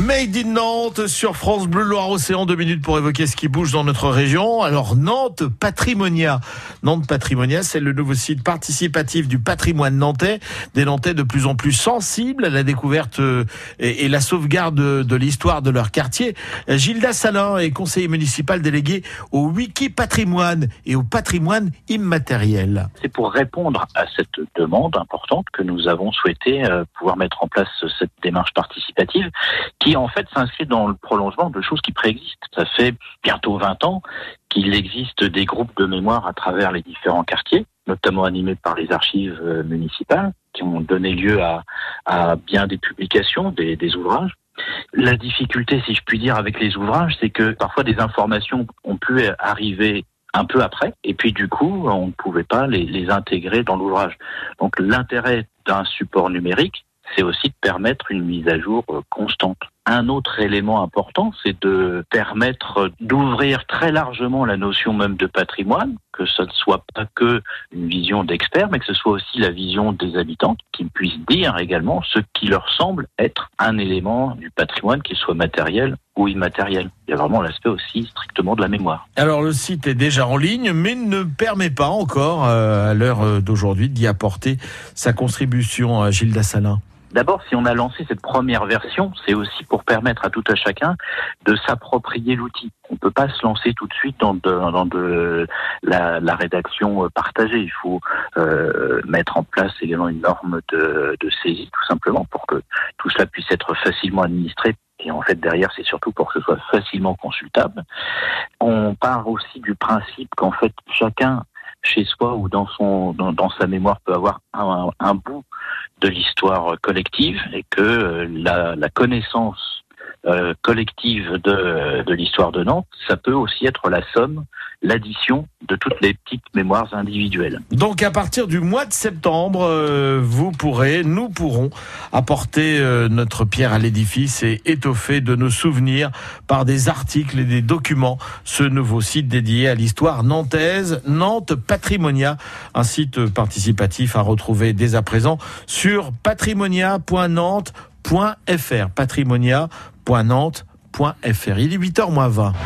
Made in Nantes sur France Bleu Loire-Océan. Deux minutes pour évoquer ce qui bouge dans notre région. Alors Nantes Patrimonia. Nantes Patrimonia, c'est le nouveau site participatif du patrimoine nantais. Des Nantais de plus en plus sensibles à la découverte euh, et, la sauvegarde de, l'histoire de leur quartier. Gilda Salin est conseiller municipal délégué au Wiki Patrimoine et au patrimoine immatériel. C'est pour répondre à cette demande importante que nous avons souhaité euh, pouvoir mettre en place cette démarche participative qui en fait s'inscrit dans le prolongement de choses qui préexistent. Ça fait bientôt 20 ans qu'il existe des groupes de mémoire à travers les différents quartiers, notamment animés par les archives euh, municipales, qui ont donné lieu à, bien des publications, des, des ouvrages. La difficulté, si je puis dire, avec les ouvrages, c'est que parfois des informations ont pu arriver un peu après, et puis du coup, on ne pouvait pas les, les intégrer dans l'ouvrage. Donc l'intérêt d'un support numérique, c'est aussi de permettre une mise à jour euh, constante. Un autre élément important, c'est de permettre d'ouvrir très largement la notion même de patrimoine, que ce ne soit pas que une vision d'experts, mais que ce soit aussi la vision des habitants, qui puissent dire également ce qui leur semble être un élément du patrimoine, qu'il soit matériel ou immatériel. Il y a vraiment l'aspect aussi strictement de la mémoire. Alors le site est déjà en ligne, mais ne permet pas encore, euh, à l'heure d'aujourd'hui, d'y apporter sa contribution à Gilles Dassalin. D'abord, si on a lancé cette première version, c'est aussi pour permettre à tout à chacun de s'approprier l'outil. On ne peut pas se lancer tout de suite dans la, rédaction euh, partagée. Il faut euh, mettre en place également une norme de, de saisie, tout simplement, pour que tout cela puisse être facilement administré et en fait derrière c'est surtout pour que ce soit facilement consultable. On part aussi du principe qu'en fait chacun chez soi ou dans son dans, sa mémoire peut avoir un, bout de l'histoire collective et que euh, la, la connaissance euh, collective de, de l'histoire de Nantes, ça peut aussi être la somme, l'addition de toutes les petites mémoires individuelles. Donc à partir du mois de septembre, euh, vous pourrez, nous pourrons apporter euh, notre pierre à l'édifice et étoffer de nos souvenirs par des articles et des documents ce nouveau site dédié à l'histoire nantaise, Nantes Patrimonia, un site participatif à retrouver dès à présent sur patrimonia.nantes.fr, patrimonia.nantes.fr. Il est 8h20.